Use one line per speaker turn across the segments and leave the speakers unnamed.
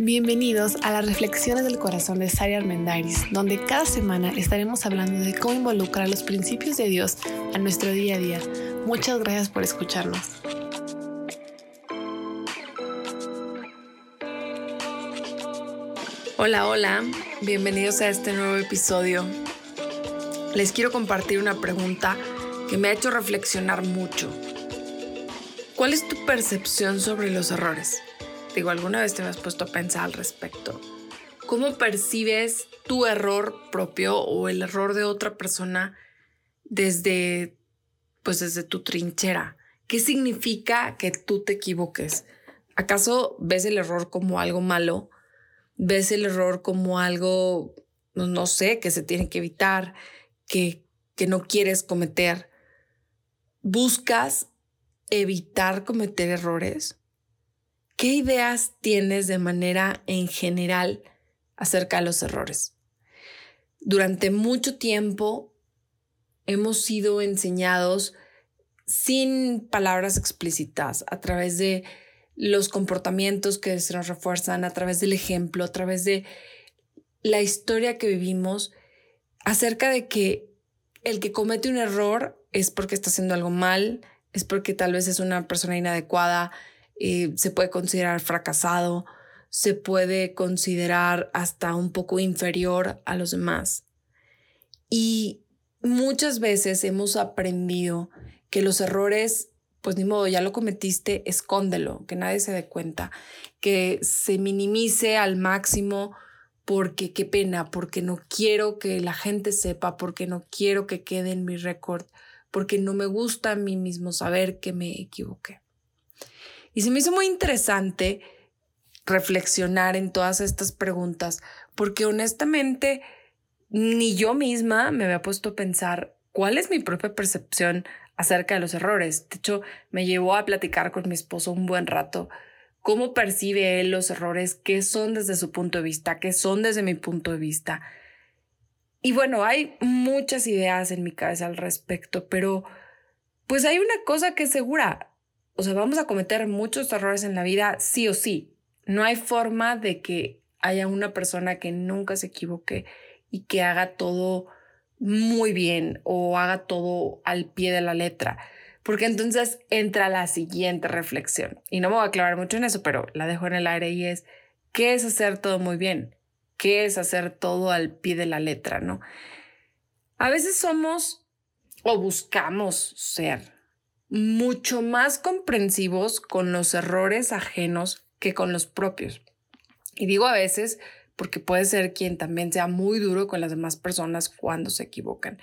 Bienvenidos a las Reflexiones del Corazón de Sari Armendariz, donde cada semana estaremos hablando de cómo involucrar los principios de Dios a nuestro día a día. Muchas gracias por escucharnos.
Hola, hola, bienvenidos a este nuevo episodio. Les quiero compartir una pregunta que me ha hecho reflexionar mucho. ¿Cuál es tu percepción sobre los errores? Digo, ¿alguna vez te has puesto a pensar al respecto? ¿Cómo percibes tu error propio o el error de otra persona desde, pues desde tu trinchera? ¿Qué significa que tú te equivoques? ¿Acaso ves el error como algo malo? ¿Ves el error como algo, no sé, que se tiene que evitar, que, que no quieres cometer? ¿Buscas evitar cometer errores? ¿Qué ideas tienes de manera en general acerca de los errores? Durante mucho tiempo hemos sido enseñados sin palabras explícitas a través de los comportamientos que se nos refuerzan, a través del ejemplo, a través de la historia que vivimos acerca de que el que comete un error es porque está haciendo algo mal, es porque tal vez es una persona inadecuada, eh, se puede considerar fracasado, se puede considerar hasta un poco inferior a los demás. Y muchas veces hemos aprendido que los errores, pues ni modo, ya lo cometiste, escóndelo, que nadie se dé cuenta, que se minimice al máximo porque qué pena, porque no quiero que la gente sepa, porque no quiero que quede en mi récord, porque no me gusta a mí mismo saber que me equivoqué. Y se me hizo muy interesante reflexionar en todas estas preguntas, porque honestamente ni yo misma me había puesto a pensar cuál es mi propia percepción acerca de los errores. De hecho, me llevó a platicar con mi esposo un buen rato cómo percibe él los errores, qué son desde su punto de vista, qué son desde mi punto de vista. Y bueno, hay muchas ideas en mi cabeza al respecto, pero pues hay una cosa que es segura, o sea, vamos a cometer muchos errores en la vida, sí o sí. No hay forma de que haya una persona que nunca se equivoque y que haga todo muy bien o haga todo al pie de la letra. Porque entonces entra la siguiente reflexión. Y no me voy a aclarar mucho en eso, pero la dejo en el aire y es, ¿qué es hacer todo muy bien? ¿Qué es hacer todo al pie de la letra? ¿No? A veces somos o buscamos ser mucho más comprensivos con los errores ajenos que con los propios. Y digo a veces porque puede ser quien también sea muy duro con las demás personas cuando se equivocan.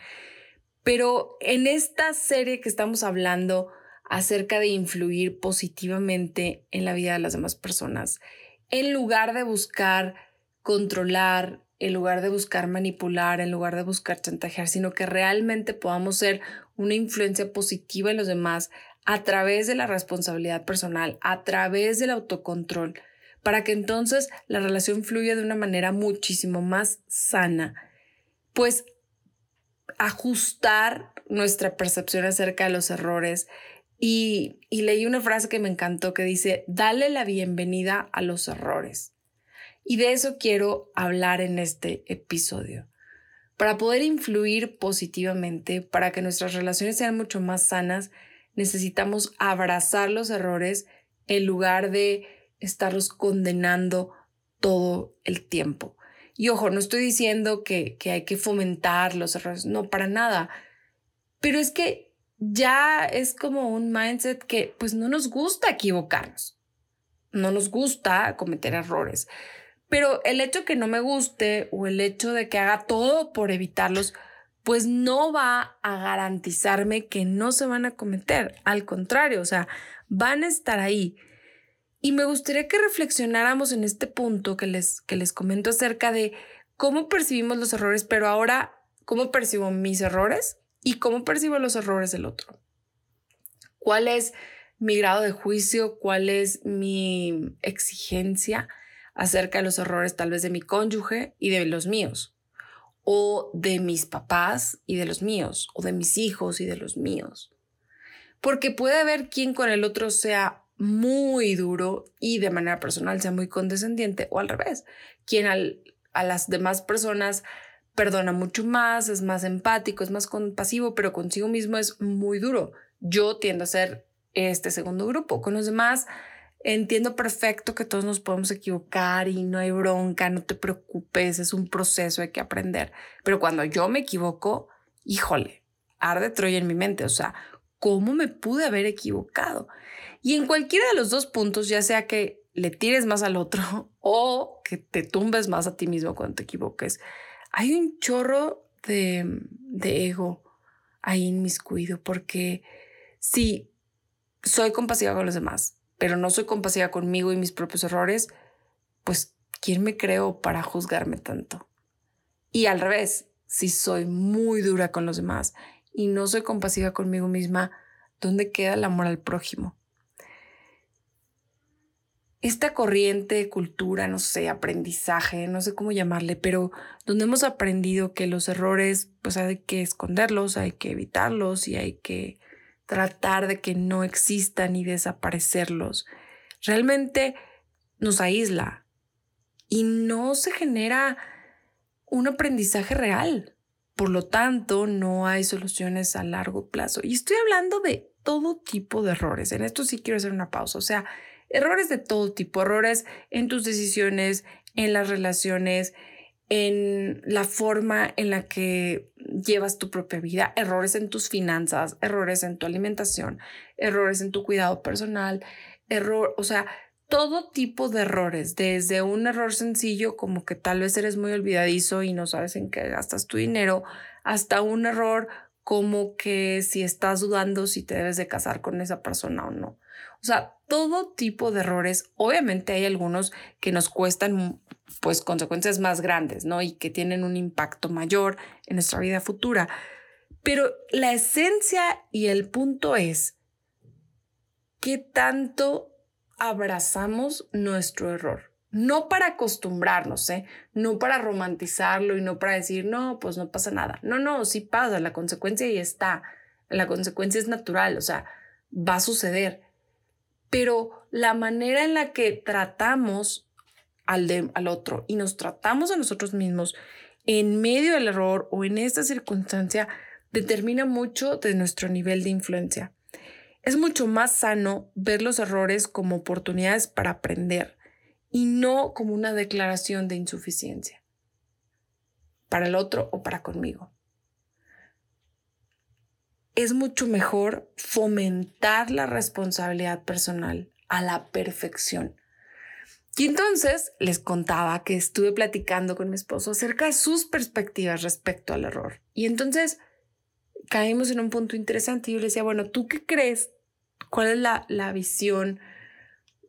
Pero en esta serie que estamos hablando acerca de influir positivamente en la vida de las demás personas, en lugar de buscar controlar, en lugar de buscar manipular, en lugar de buscar chantajear, sino que realmente podamos ser una influencia positiva en los demás a través de la responsabilidad personal, a través del autocontrol, para que entonces la relación fluya de una manera muchísimo más sana. Pues ajustar nuestra percepción acerca de los errores. Y, leí una frase que me encantó que dice, dale la bienvenida a los errores. Y de eso quiero hablar en este episodio. Para poder influir positivamente, para que nuestras relaciones sean mucho más sanas, necesitamos abrazar los errores en lugar de estarlos condenando todo el tiempo. Y ojo, no estoy diciendo que, que hay que fomentar los errores, no, para nada. Pero es que ya es como un mindset que pues no nos gusta equivocarnos, no nos gusta cometer errores. Pero el hecho que no me guste o el hecho de que haga todo por evitarlos, pues no va a garantizarme que no se van a cometer. Al contrario, o sea, van a estar ahí. Y me gustaría que reflexionáramos en este punto que les, que les comento acerca de cómo percibimos los errores, pero ahora cómo percibo mis errores y cómo percibo los errores del otro. ¿Cuál es mi grado de juicio? ¿Cuál es mi exigencia? Acerca de los errores tal vez de mi cónyuge y de los míos, o de mis papás y de los míos, o de mis hijos y de los míos. Porque puede haber quien con el otro sea muy duro y de manera personal sea muy condescendiente o al revés, quien a las demás personas perdona mucho más, es más empático, es más compasivo, pero consigo mismo es muy duro. Yo tiendo a ser este segundo grupo. Con los demás entiendo perfecto que todos nos podemos equivocar y no hay bronca, no te preocupes, es un proceso, hay que aprender. Pero cuando yo me equivoco, híjole, arde Troya en mi mente, o sea, ¿cómo me pude haber equivocado? Y en cualquiera de los dos puntos, ya sea que le tires más al otro o que te tumbes más a ti mismo cuando te equivoques, hay un chorro de, de ego ahí inmiscuido, porque si soy compasiva con los demás, pero no soy compasiva conmigo y mis propios errores, pues ¿quién me creo para juzgarme tanto? Y al revés, si soy muy dura con los demás y no soy compasiva conmigo misma, ¿dónde queda el amor al prójimo? esta corriente, cultura, no sé, aprendizaje, no sé cómo llamarle, pero donde hemos aprendido que los errores, pues hay que esconderlos, hay que evitarlos y hay que tratar de que no existan y desaparecerlos, realmente nos aísla y no se genera un aprendizaje real. Por lo tanto, no hay soluciones a largo plazo. Y estoy hablando de todo tipo de errores. En esto sí quiero hacer una pausa. O sea, Errores de todo tipo, errores en tus decisiones, en las relaciones, en la forma en la que llevas tu propia vida, errores en tus finanzas, errores en tu alimentación, errores en tu cuidado personal, error, o sea, todo tipo de errores, desde un error sencillo como que tal vez eres muy olvidadizo y no sabes en qué gastas tu dinero, hasta un error como que si estás dudando si te debes de casar con esa persona o no. O sea, todo tipo de errores. Obviamente hay algunos que nos cuestan pues consecuencias más grandes, ¿no? Y que tienen un impacto mayor en nuestra vida futura. Pero la esencia y el punto es qué tanto abrazamos nuestro error. No para acostumbrarnos, ¿eh? No para romantizarlo y no para decir, no, pues no pasa nada. No, no, sí pasa, la consecuencia ya está. La consecuencia es natural, o sea, va a suceder pero la manera en la que tratamos al, al otro y nos tratamos a nosotros mismos en medio del error o en esta circunstancia determina mucho de nuestro nivel de influencia. Es mucho más sano ver los errores como oportunidades para aprender y no como una declaración de insuficiencia para el otro o para conmigo es mucho mejor fomentar la responsabilidad personal a la perfección. Y entonces les contaba que estuve platicando con mi esposo acerca de sus perspectivas respecto al error. Y entonces caímos en un punto interesante y yo le decía, bueno, ¿tú qué crees? ¿Cuál es la, la visión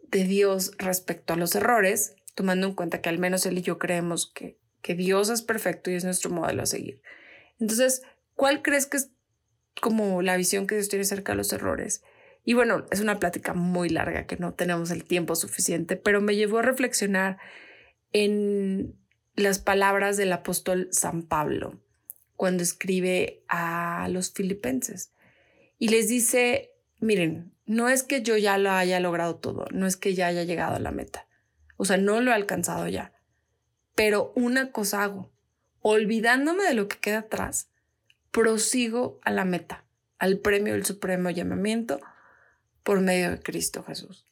de Dios respecto a los errores? Tomando en cuenta que al menos él y yo creemos que, que Dios es perfecto y es nuestro modelo a seguir. Entonces, ¿cuál crees que es como la visión que Dios tiene acerca de los errores. Y bueno, es una plática muy larga que no tenemos el tiempo suficiente, pero me llevó a reflexionar en las palabras del apóstol San Pablo cuando escribe a los filipenses y les dice, miren, no es que yo ya lo haya logrado todo, no es que ya haya llegado a la meta, o sea, no lo he alcanzado ya, pero una cosa hago, olvidándome de lo que queda atrás, prosigo a la meta, al premio del supremo llamamiento por medio de Cristo Jesús.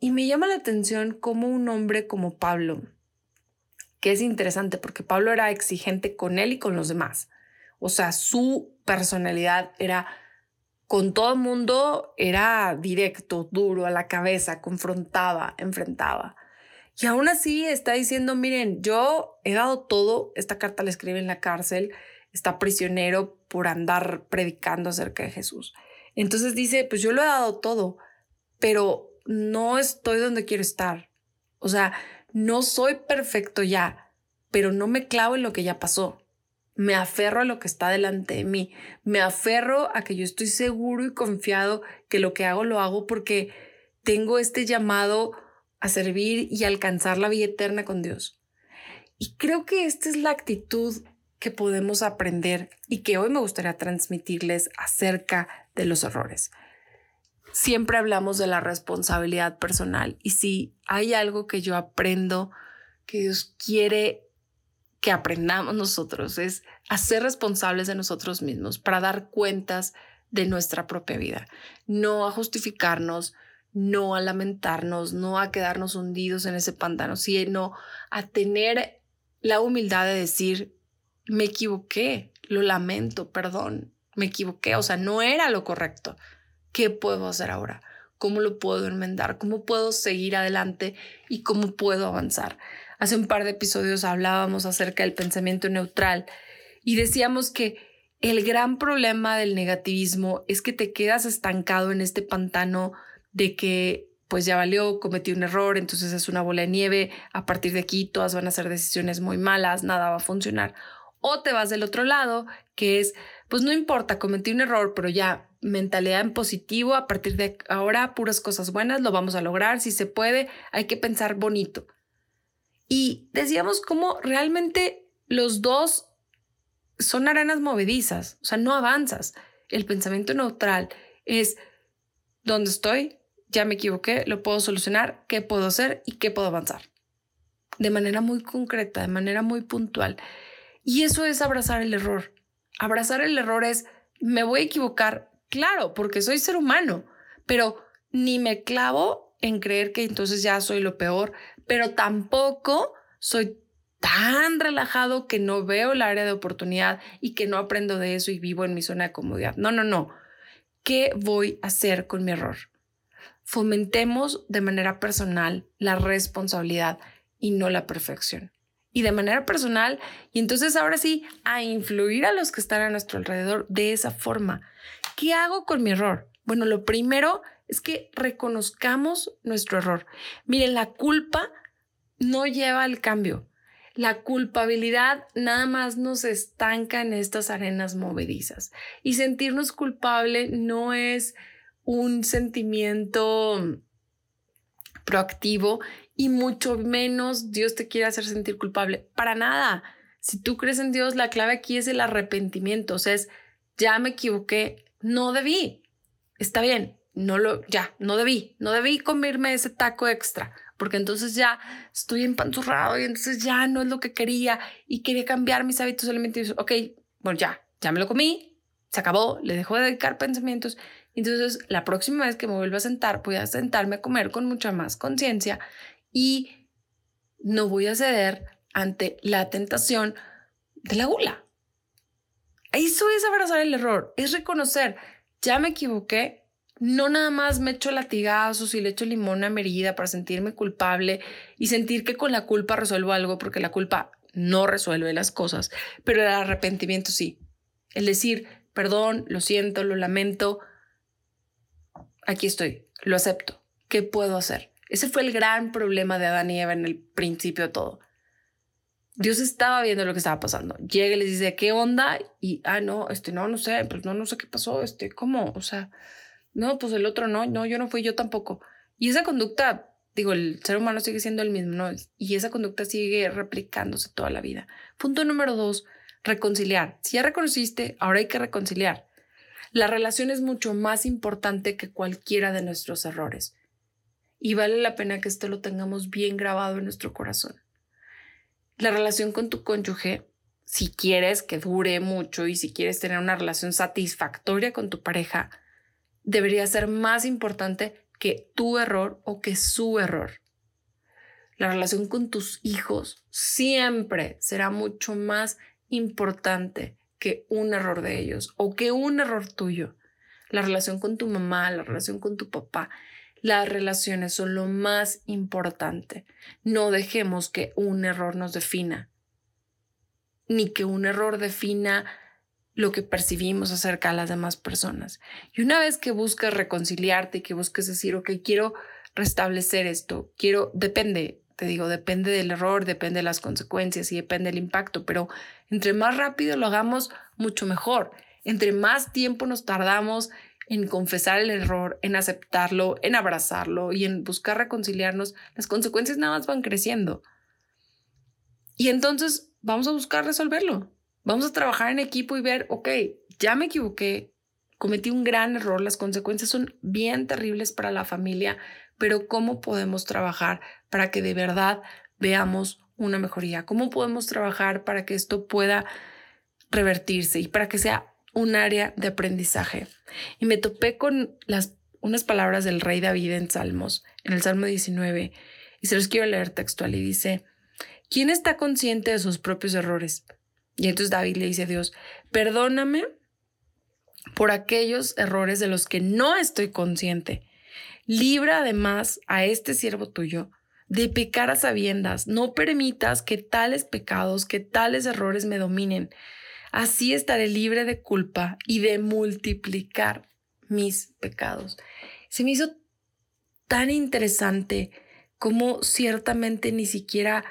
Y me llama la atención cómo un hombre como Pablo, que es interesante porque Pablo era exigente con él y con los demás. O sea, su personalidad era con todo el mundo, era directo, duro, a la cabeza, confrontaba, enfrentaba. Y aún así está diciendo, miren, yo he dado todo, esta carta la escribe en la cárcel, está prisionero por andar predicando acerca de Jesús. Entonces dice, pues yo lo he dado todo, pero no estoy donde quiero estar. O sea, no soy perfecto ya, pero no me clavo en lo que ya pasó. Me aferro a lo que está delante de mí. Me aferro a que yo estoy seguro y confiado que lo que hago lo hago porque tengo este llamado a servir y alcanzar la vida eterna con Dios. Y creo que esta es la actitud que podemos aprender y que hoy me gustaría transmitirles acerca de los errores. siempre hablamos de la responsabilidad personal y si hay algo que yo aprendo que Dios quiere que aprendamos nosotros es a ser responsables de nosotros mismos para dar cuentas de nuestra propia vida, no a justificarnos, no a lamentarnos, no a quedarnos hundidos en ese pantano, sino a tener la humildad de decir, me equivoqué, lo lamento, perdón, me equivoqué, o sea, no era lo correcto. ¿Qué puedo hacer ahora? ¿Cómo lo puedo enmendar? ¿Cómo puedo seguir adelante y cómo puedo avanzar? Hace un par de episodios hablábamos acerca del pensamiento neutral y decíamos que el gran problema del negativismo es que te quedas estancado en este pantano de que pues ya valió, cometí un error, entonces es una bola de nieve, a partir de aquí todas van a ser decisiones muy malas, nada va a funcionar. O te vas del otro lado, que es, pues no importa, cometí un error, pero ya mentalidad en positivo, a partir de ahora puras cosas buenas, lo vamos a lograr, si se puede, hay que pensar bonito. Y decíamos cómo realmente los dos son arenas movedizas, o sea, no avanzas. El pensamiento neutral es, ¿dónde estoy? Ya me equivoqué, lo puedo solucionar, ¿qué puedo hacer y qué puedo avanzar? De manera muy concreta, de manera muy puntual. Y eso es abrazar el error. Abrazar el error es, me voy a equivocar, claro, porque soy ser humano, pero ni me clavo en creer que entonces ya soy lo peor, pero tampoco soy tan relajado que no veo el área de oportunidad y que no aprendo de eso y vivo en mi zona de comodidad. No, no, no. ¿Qué voy a hacer con mi error? Fomentemos de manera personal la responsabilidad y no la perfección. Y de manera personal, y entonces ahora sí, a influir a los que están a nuestro alrededor de esa forma. ¿Qué hago con mi error? Bueno, lo primero es que reconozcamos nuestro error. Miren, la culpa no lleva al cambio. La culpabilidad nada más nos estanca en estas arenas movedizas. Y sentirnos culpable no es un sentimiento proactivo y mucho menos Dios te quiere hacer sentir culpable. Para nada. Si tú crees en Dios, la clave aquí es el arrepentimiento. O sea, es, ya me equivoqué, no debí. Está bien, no lo, ya, no debí, no debí comerme ese taco extra, porque entonces ya estoy empanzurrado y entonces ya no es lo que quería y quería cambiar mis hábitos alimenticios. Ok, bueno, ya, ya me lo comí, se acabó, le dejo de dedicar pensamientos. Entonces, la próxima vez que me vuelva a sentar, voy a sentarme a comer con mucha más conciencia y no voy a ceder ante la tentación de la gula. Eso es abrazar el error, es reconocer, ya me equivoqué, no nada más me echo latigazos y le echo limón a mi para sentirme culpable y sentir que con la culpa resuelvo algo, porque la culpa no resuelve las cosas, pero el arrepentimiento sí. El decir, perdón, lo siento, lo lamento, aquí estoy, lo acepto. ¿Qué puedo hacer? Ese fue el gran problema de Adán y Eva en el principio de todo. Dios estaba viendo lo que estaba pasando. Llega y les dice, ¿qué onda? Y, ah, no, este, no, no sé, pues no, no sé qué pasó, este, ¿cómo? O sea, no, pues el otro no, no, yo no fui, yo tampoco. Y esa conducta, digo, el ser humano sigue siendo el mismo, ¿no? Y esa conducta sigue replicándose toda la vida. Punto número dos, reconciliar. Si ya reconociste, ahora hay que reconciliar. La relación es mucho más importante que cualquiera de nuestros errores. Y vale la pena que esto lo tengamos bien grabado en nuestro corazón. La relación con tu cónyuge, si quieres que dure mucho y si quieres tener una relación satisfactoria con tu pareja, debería ser más importante que tu error o que su error. La relación con tus hijos siempre será mucho más importante que un error de ellos o que un error tuyo. La relación con tu mamá, la relación con tu papá, las relaciones son lo más importante. No dejemos que un error nos defina, ni que un error defina lo que percibimos acerca de las demás personas. Y una vez que buscas reconciliarte y que busques decir, ok, quiero restablecer esto, quiero, depende, te digo, depende del error, depende de las consecuencias y depende del impacto, pero entre más rápido lo hagamos, mucho mejor. Entre más tiempo nos tardamos en confesar el error, en aceptarlo, en abrazarlo y en buscar reconciliarnos, las consecuencias nada más van creciendo. Y entonces vamos a buscar resolverlo. Vamos a trabajar en equipo y ver, ok, ya me equivoqué, cometí un gran error, las consecuencias son bien terribles para la familia, pero ¿cómo podemos trabajar para que de verdad veamos una mejoría? ¿Cómo podemos trabajar para que esto pueda revertirse y para que sea un área de aprendizaje? Y me topé con las, unas palabras del rey David en Salmos, en el Salmo 19, y se los quiero leer textual y dice, ¿quién está consciente de sus propios errores? Y entonces David le dice a Dios, perdóname por aquellos errores de los que no estoy consciente. Libra además a este siervo tuyo de pecar a sabiendas. No permitas que tales pecados, que tales errores me dominen. Así estaré libre de culpa y de multiplicar mis pecados. Se me hizo tan interesante como ciertamente ni siquiera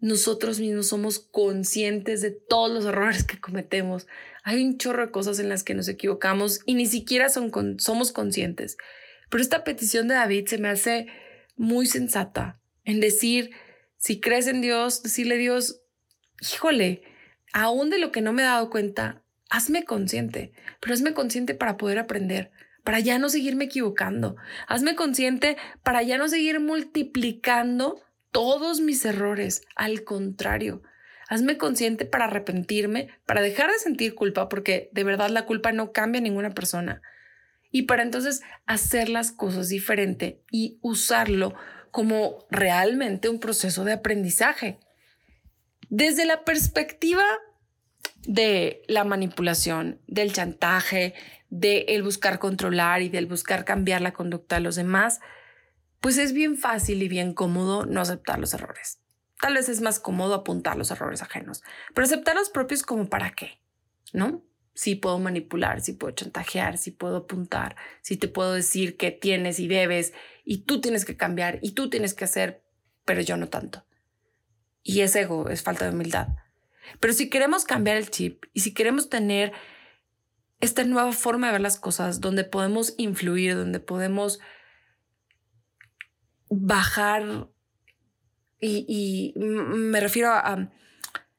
nosotros mismos somos conscientes de todos los errores que cometemos. Hay un chorro de cosas en las que nos equivocamos y ni siquiera somos conscientes. Pero esta petición de David se me hace muy sensata en decir, si crees en Dios, decirle a Dios, híjole, aún de lo que no me he dado cuenta, hazme consciente, pero hazme consciente para poder aprender, para ya no seguirme equivocando. Hazme consciente para ya no seguir multiplicando todos mis errores. Al contrario, hazme consciente para arrepentirme, para dejar de sentir culpa, porque de verdad la culpa no cambia a ninguna persona. Y para entonces hacer las cosas diferente y usarlo como realmente un proceso de aprendizaje. Desde la perspectiva de la manipulación, del chantaje, el buscar controlar y del buscar cambiar la conducta de los demás, pues es bien fácil y bien cómodo no aceptar los errores. Tal vez es más cómodo apuntar los errores ajenos, pero aceptar los propios como para qué, ¿no? Si puedo manipular, si puedo chantajear, si puedo apuntar, si te puedo decir que tienes y debes y tú tienes que cambiar y tú tienes que hacer, pero yo no tanto. Y es ego, es falta de humildad. Pero si queremos cambiar el chip y si queremos tener esta nueva forma de ver las cosas, donde podemos influir, donde podemos bajar y, me refiero a,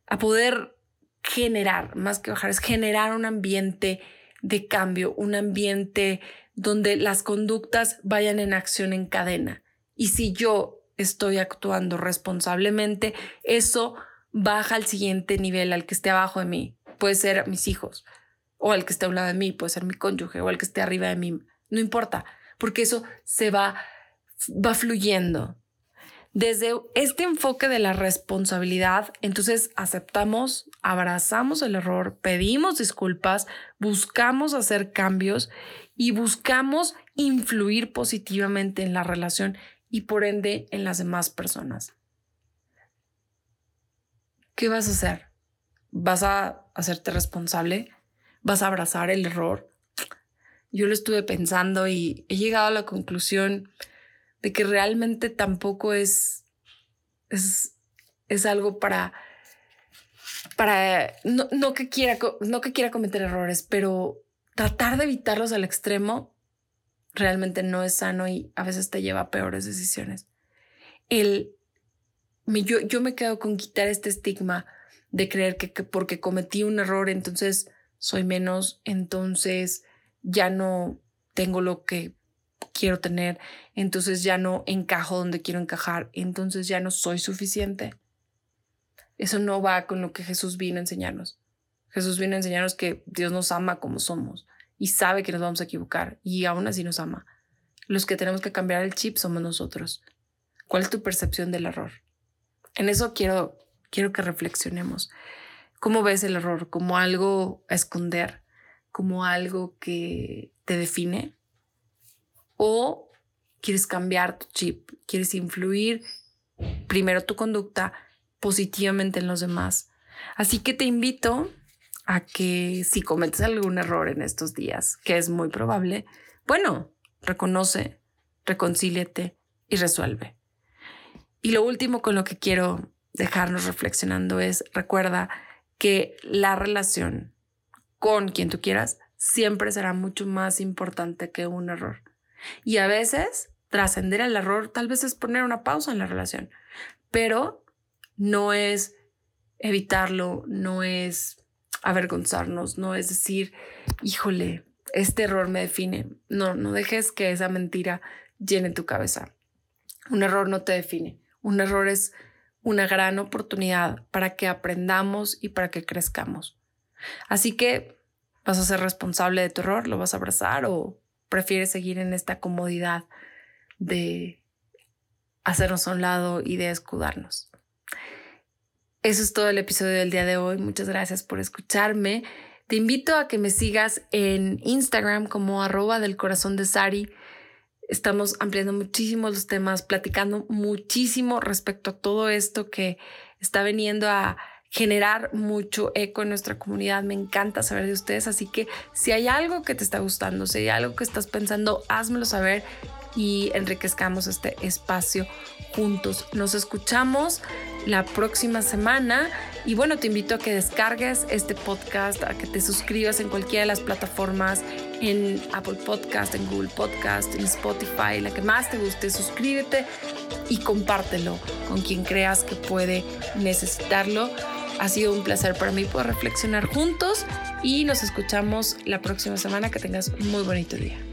a, poder generar, más que bajar, es generar un ambiente de cambio, un ambiente donde las conductas vayan en acción en cadena. Y si yo estoy actuando responsablemente, eso baja al siguiente nivel, al que esté abajo de mí. Puede ser mis hijos, o al que esté a un lado de mí, puede ser mi cónyuge, o al que esté arriba de mí. No importa, porque eso se va va fluyendo. Desde este enfoque de la responsabilidad, entonces aceptamos, abrazamos el error, pedimos disculpas, buscamos hacer cambios y buscamos influir positivamente en la relación y por ende en las demás personas. ¿Qué vas a hacer? ¿Vas a hacerte responsable? ¿Vas a abrazar el error? Yo lo estuve pensando y he llegado a la conclusión de que realmente tampoco es, es, es algo para, para no, que quiera, no que quiera cometer errores, pero tratar de evitarlos al extremo realmente no es sano y a veces te lleva a peores decisiones. El, yo, yo me quedo con quitar este estigma de creer que, que porque cometí un error, entonces soy menos, entonces ya no tengo lo que quiero tener, entonces ya no encajo donde quiero encajar, entonces ya no soy suficiente. Eso no va con lo que Jesús vino a enseñarnos. Jesús vino a enseñarnos que Dios nos ama como somos y sabe que nos vamos a equivocar y aún así nos ama. Los que tenemos que cambiar el chip somos nosotros. ¿Cuál es tu percepción del error? En eso quiero, quiero que reflexionemos. ¿Cómo ves el error? ¿Como algo a esconder? ¿Como algo que te define? o quieres cambiar tu chip, quieres influir primero tu conducta positivamente en los demás. Así que te invito a que si cometes algún error en estos días, que es muy probable, bueno, reconoce, reconcíliate y resuelve. Y lo último con lo que quiero dejarnos reflexionando es, recuerda que la relación con quien tú quieras siempre será mucho más importante que un error. Y a veces trascender el error tal vez es poner una pausa en la relación, pero no es evitarlo, no es avergonzarnos, no es decir, híjole, este error me define. No, no dejes que esa mentira llene tu cabeza. Un error no te define. Un error es una gran oportunidad para que aprendamos y para que crezcamos. Así que vas a ser responsable de tu error, lo vas a abrazar o prefieres seguir en esta comodidad de hacernos a un lado y de escudarnos. Eso es todo el episodio del día de hoy. Muchas gracias por escucharme. Te invito a que me sigas en Instagram como arroba del corazón de Sari. Estamos ampliando muchísimo los temas, platicando muchísimo respecto a todo esto que está viniendo a generar mucho eco en nuestra comunidad. Me encanta saber de ustedes, así que si hay algo que te está gustando, si hay algo que estás pensando, házmelo saber y enriquezcamos este espacio juntos. Nos escuchamos la próxima semana y bueno, te invito a que descargues este podcast, a que te suscribas en cualquiera de las plataformas, en Apple Podcast, en Google Podcast, en Spotify, la que más te guste, suscríbete y compártelo con quien creas que puede necesitarlo. Ha sido un placer para mí poder reflexionar juntos y nos escuchamos la próxima semana. Que tengas un muy bonito día.